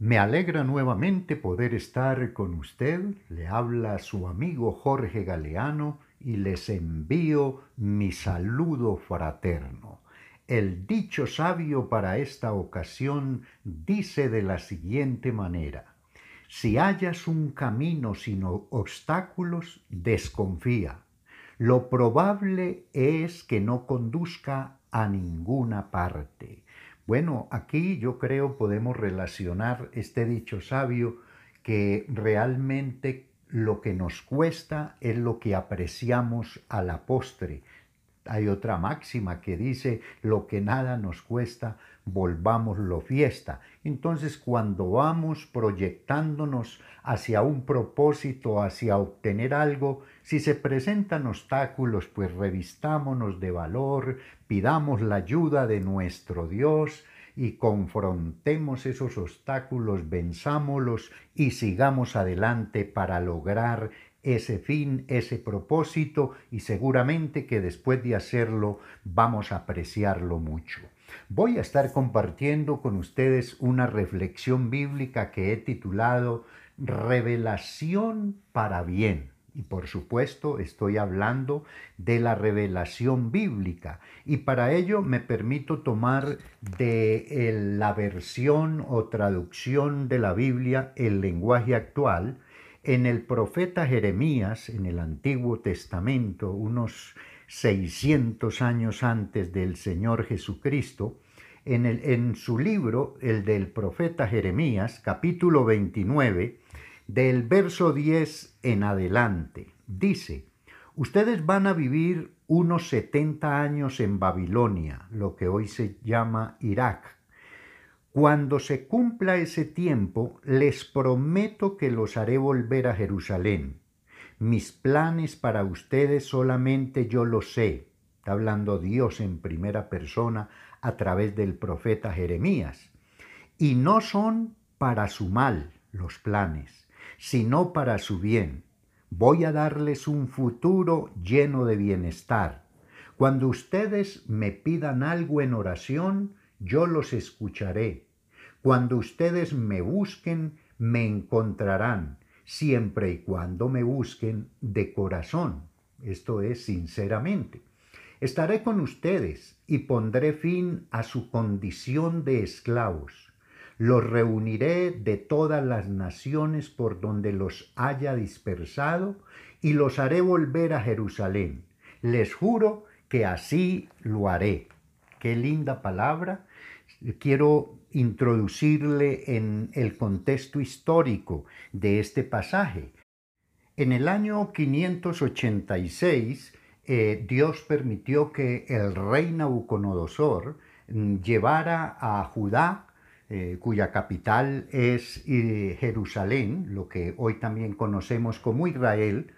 Me alegra nuevamente poder estar con usted. Le habla su amigo Jorge Galeano y les envío mi saludo fraterno. El dicho sabio para esta ocasión dice de la siguiente manera, si hallas un camino sin obstáculos, desconfía. Lo probable es que no conduzca a ninguna parte. Bueno, aquí yo creo podemos relacionar este dicho sabio que realmente lo que nos cuesta es lo que apreciamos a la postre. Hay otra máxima que dice, lo que nada nos cuesta, volvámoslo fiesta. Entonces, cuando vamos proyectándonos hacia un propósito, hacia obtener algo, si se presentan obstáculos, pues revistámonos de valor, pidamos la ayuda de nuestro Dios y confrontemos esos obstáculos, venzámoslos y sigamos adelante para lograr ese fin, ese propósito y seguramente que después de hacerlo vamos a apreciarlo mucho. Voy a estar compartiendo con ustedes una reflexión bíblica que he titulado Revelación para bien. Y por supuesto estoy hablando de la revelación bíblica. Y para ello me permito tomar de la versión o traducción de la Biblia el lenguaje actual en el profeta Jeremías, en el Antiguo Testamento, unos 600 años antes del Señor Jesucristo, en, en su libro, el del profeta Jeremías, capítulo 29, del verso 10 en adelante, dice, ustedes van a vivir unos 70 años en Babilonia, lo que hoy se llama Irak. Cuando se cumpla ese tiempo, les prometo que los haré volver a Jerusalén mis planes para ustedes solamente yo lo sé. Está hablando Dios en primera persona a través del profeta Jeremías. Y no son para su mal los planes, sino para su bien. Voy a darles un futuro lleno de bienestar. Cuando ustedes me pidan algo en oración, yo los escucharé. Cuando ustedes me busquen, me encontrarán siempre y cuando me busquen de corazón, esto es sinceramente. Estaré con ustedes y pondré fin a su condición de esclavos. Los reuniré de todas las naciones por donde los haya dispersado y los haré volver a Jerusalén. Les juro que así lo haré. Qué linda palabra. Quiero introducirle en el contexto histórico de este pasaje. En el año 586, eh, Dios permitió que el rey Nabucodonosor mm, llevara a Judá, eh, cuya capital es eh, Jerusalén, lo que hoy también conocemos como Israel,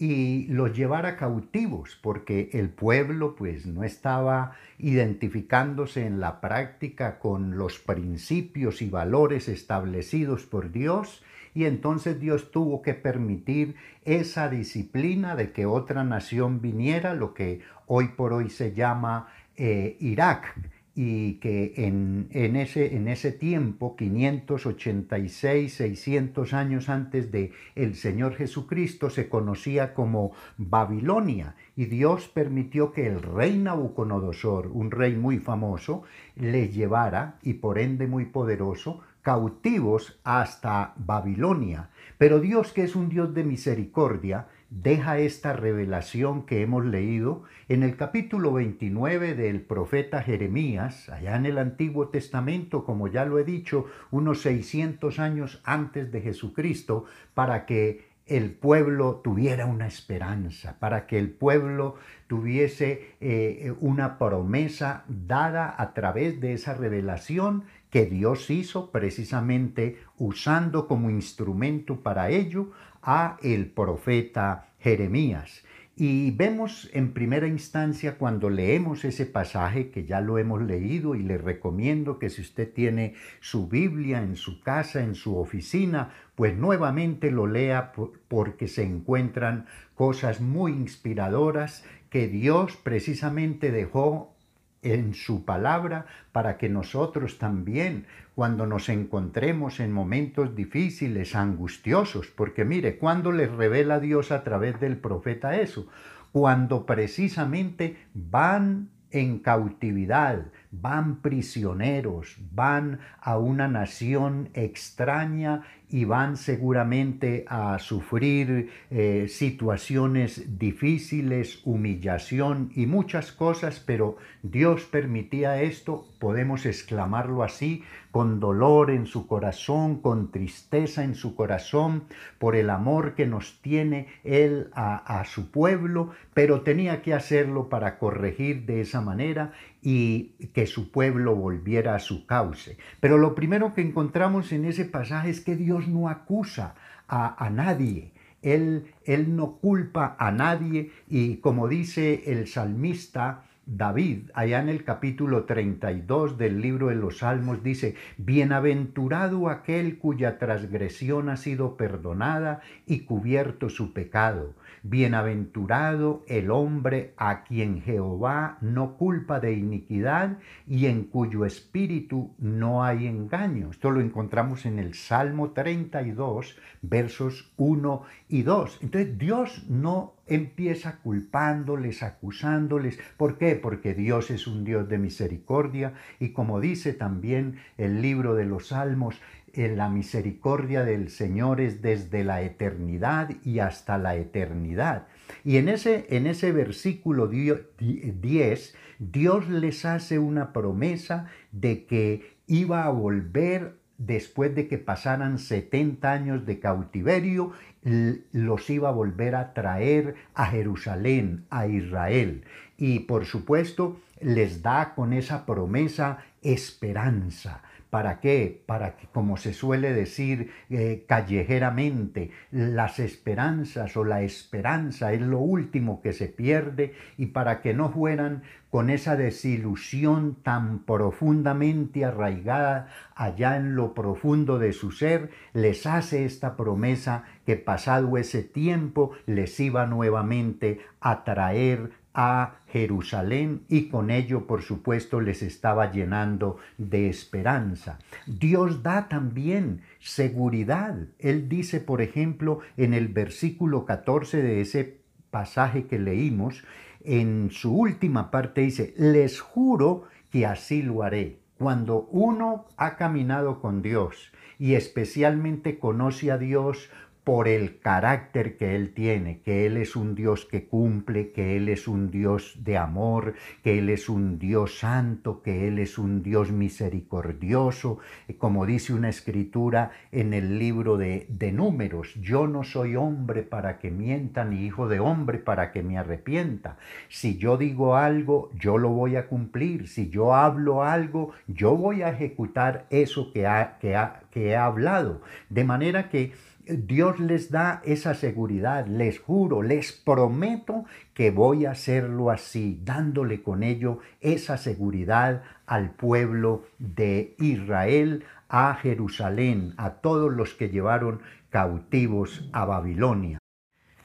y los llevara cautivos, porque el pueblo pues no estaba identificándose en la práctica con los principios y valores establecidos por Dios, y entonces Dios tuvo que permitir esa disciplina de que otra nación viniera, lo que hoy por hoy se llama eh, Irak, y que en, ese, en ese tiempo, 586, 600 años antes de el Señor Jesucristo, se conocía como Babilonia y Dios permitió que el rey Nabucodonosor, un rey muy famoso, le llevara, y por ende muy poderoso, cautivos hasta Babilonia. Pero Dios, que es un Dios de misericordia, deja esta revelación que hemos leído en el capítulo 29 del profeta Jeremías, allá en el Antiguo Testamento, como ya lo he dicho, unos 600 años antes de Jesucristo, para que el pueblo tuviera una esperanza, para que el pueblo tuviese eh, una promesa dada a través de esa revelación que Dios hizo precisamente usando como instrumento para ello a el profeta Jeremías. Y vemos en primera instancia cuando leemos ese pasaje, que ya lo hemos leído y le recomiendo que si usted tiene su Biblia en su casa, en su oficina, pues nuevamente lo lea porque se encuentran cosas muy inspiradoras que Dios precisamente dejó en su palabra para que nosotros también, cuando nos encontremos en momentos difíciles, angustiosos, porque mire, ¿cuándo les revela Dios a través del profeta eso? Cuando precisamente van en cautividad, van prisioneros, van a una nación extraña y van seguramente a sufrir eh, situaciones difíciles, humillación y muchas cosas, pero Dios permitía esto, podemos exclamarlo así, con dolor en su corazón, con tristeza en su corazón, por el amor que nos tiene Él a, a su pueblo, pero tenía que hacerlo para corregir de esa manera y que su pueblo volviera a su cauce. Pero lo primero que encontramos en ese pasaje es que Dios no acusa a, a nadie. Él, él no culpa a nadie y como dice el salmista, David, allá en el capítulo 32 del libro de los Salmos, dice, Bienaventurado aquel cuya transgresión ha sido perdonada y cubierto su pecado. Bienaventurado el hombre a quien Jehová no culpa de iniquidad y en cuyo espíritu no hay engaño. Esto lo encontramos en el Salmo 32, versos 1 y 2. Entonces Dios no empieza culpándoles, acusándoles. ¿Por qué? Porque Dios es un Dios de misericordia y como dice también el libro de los Salmos, la misericordia del Señor es desde la eternidad y hasta la eternidad. Y en ese, en ese versículo 10, Dios les hace una promesa de que iba a volver después de que pasaran 70 años de cautiverio, los iba a volver a traer a Jerusalén, a Israel. Y por supuesto les da con esa promesa esperanza. ¿Para qué? Para que, como se suele decir eh, callejeramente, las esperanzas o la esperanza es lo último que se pierde y para que no fueran con esa desilusión tan profundamente arraigada allá en lo profundo de su ser, les hace esta promesa que pasado ese tiempo les iba nuevamente a traer a Jerusalén y con ello, por supuesto, les estaba llenando de esperanza. Dios da también seguridad. Él dice, por ejemplo, en el versículo 14 de ese pasaje que leímos, en su última parte dice, les juro que así lo haré. Cuando uno ha caminado con Dios y especialmente conoce a Dios por el carácter que Él tiene, que Él es un Dios que cumple, que Él es un Dios de amor, que Él es un Dios santo, que Él es un Dios misericordioso, como dice una escritura en el libro de, de números, yo no soy hombre para que mienta, ni hijo de hombre para que me arrepienta. Si yo digo algo, yo lo voy a cumplir, si yo hablo algo, yo voy a ejecutar eso que, ha, que, ha, que he hablado. De manera que Dios les da esa seguridad, les juro, les prometo que voy a hacerlo así, dándole con ello esa seguridad al pueblo de Israel, a Jerusalén, a todos los que llevaron cautivos a Babilonia.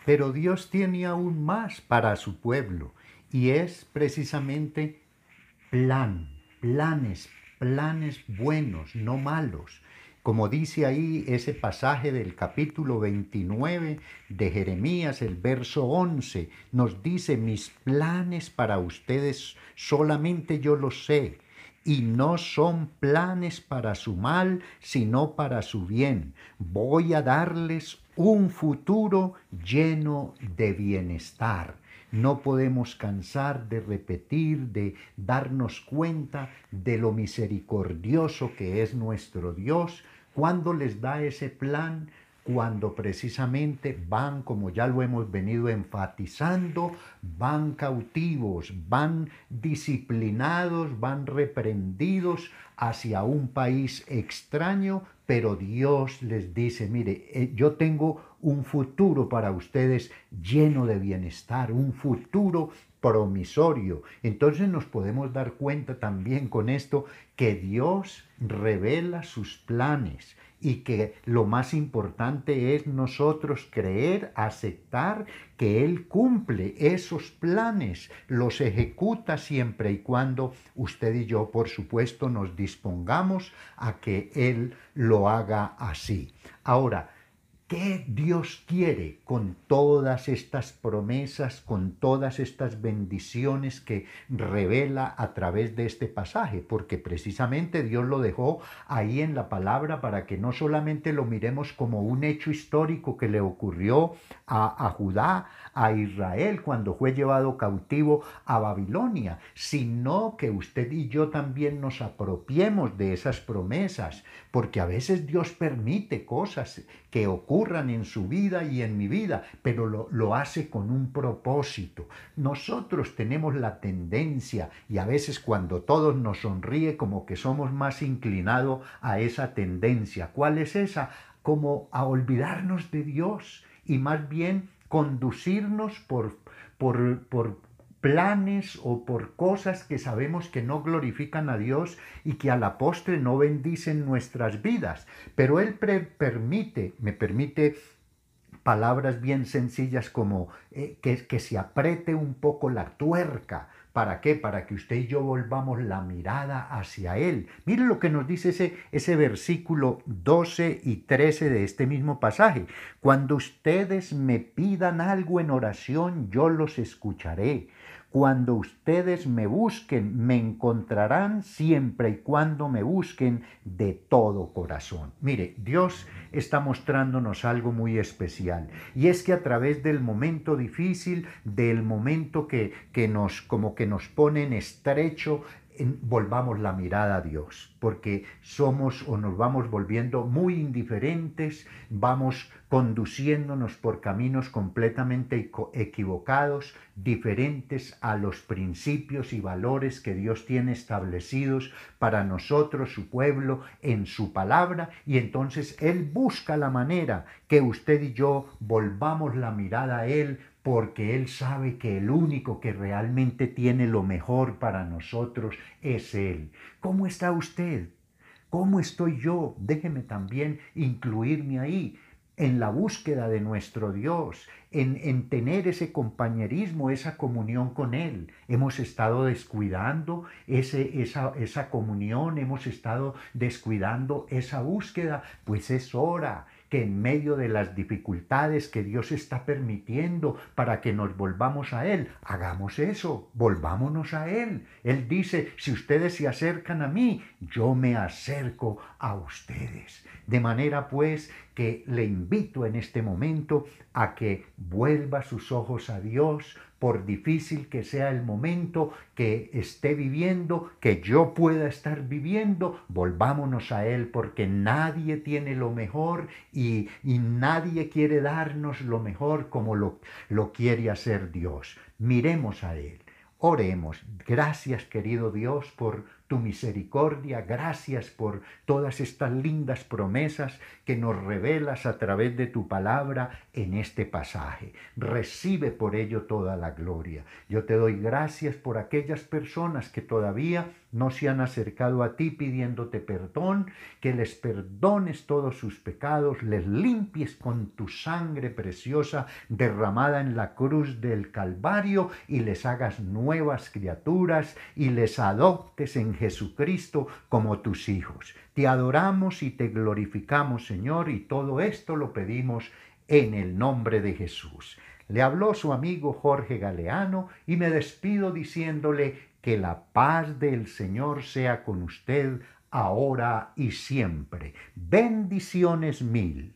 Pero Dios tiene aún más para su pueblo y es precisamente plan, planes, planes buenos, no malos como dice ahí ese pasaje del capítulo 29 de Jeremías, el verso 11, nos dice, mis planes para ustedes solamente yo los sé, y no son planes para su mal, sino para su bien. Voy a darles un futuro lleno de bienestar. No podemos cansar de repetir, de darnos cuenta de lo misericordioso que es nuestro Dios, ¿Cuándo les da ese plan? Cuando precisamente van, como ya lo hemos venido enfatizando, van cautivos, van disciplinados, van reprendidos hacia un país extraño, pero Dios les dice, mire, eh, yo tengo un futuro para ustedes lleno de bienestar, un futuro promisorio. Entonces nos podemos dar cuenta también con esto que Dios revela sus planes y que lo más importante es nosotros creer, aceptar que Él cumple esos planes, los ejecuta siempre y cuando usted y yo, por supuesto, nos dispongamos a que Él lo haga así. Ahora, ¿Qué Dios quiere con todas estas promesas, con todas estas bendiciones que revela a través de este pasaje? Porque precisamente Dios lo dejó ahí en la palabra para que no solamente lo miremos como un hecho histórico que le ocurrió a, a Judá, a Israel cuando fue llevado cautivo a Babilonia, sino que usted y yo también nos apropiemos de esas promesas, porque a veces Dios permite cosas que en su vida y en mi vida, pero lo, lo hace con un propósito. Nosotros tenemos la tendencia, y a veces cuando todos nos sonríe, como que somos más inclinados a esa tendencia. ¿Cuál es esa? Como a olvidarnos de Dios y más bien conducirnos por, por, por planes o por cosas que sabemos que no glorifican a Dios y que a la postre no bendicen nuestras vidas. Pero Él permite, me permite palabras bien sencillas como eh, que, que se apriete un poco la tuerca ¿Para qué? Para que usted y yo volvamos la mirada hacia Él. Mire lo que nos dice ese, ese versículo 12 y 13 de este mismo pasaje. Cuando ustedes me pidan algo en oración, yo los escucharé. Cuando ustedes me busquen, me encontrarán siempre y cuando me busquen de todo corazón. Mire, Dios está mostrándonos algo muy especial y es que a través del momento difícil, del momento que, que nos como que nos pone en estrecho, volvamos la mirada a Dios, porque somos o nos vamos volviendo muy indiferentes, vamos conduciéndonos por caminos completamente equivocados, diferentes a los principios y valores que Dios tiene establecidos para nosotros, su pueblo, en su palabra, y entonces Él busca la manera que usted y yo volvamos la mirada a Él porque Él sabe que el único que realmente tiene lo mejor para nosotros es Él. ¿Cómo está usted? ¿Cómo estoy yo? Déjeme también incluirme ahí en la búsqueda de nuestro Dios, en, en, tener ese compañerismo, esa comunión con Él. Hemos estado descuidando ese, esa, esa comunión, hemos estado descuidando esa búsqueda, pues es hora, que en medio de las dificultades que Dios está permitiendo para que nos volvamos a Él, hagamos eso, volvámonos a Él. Él dice, si ustedes se acercan a mí, yo me acerco a ustedes. De manera pues que le invito en este momento a que vuelva sus ojos a Dios, por difícil que sea el momento que esté viviendo, que yo pueda estar viviendo, volvámonos a Él porque nadie tiene lo mejor y, nadie quiere darnos lo mejor como lo, lo quiere hacer Dios. Miremos a Él. Oremos. Gracias, querido Dios, por tu misericordia, gracias por todas estas lindas promesas que nos revelas a través de tu palabra en este pasaje. Recibe por ello toda la gloria. Yo te doy gracias por aquellas personas que todavía no se han acercado a ti pidiéndote perdón, que les perdones todos sus pecados, les limpies con tu sangre preciosa derramada en la cruz del Calvario y les hagas nuevas criaturas y les adoptes Jesucristo como tus hijos. Te adoramos y te glorificamos, Señor, y todo esto lo pedimos en el nombre de Jesús. Le habló su amigo Jorge Galeano y me despido diciéndole que la paz del Señor sea con usted ahora y siempre. Bendiciones mil.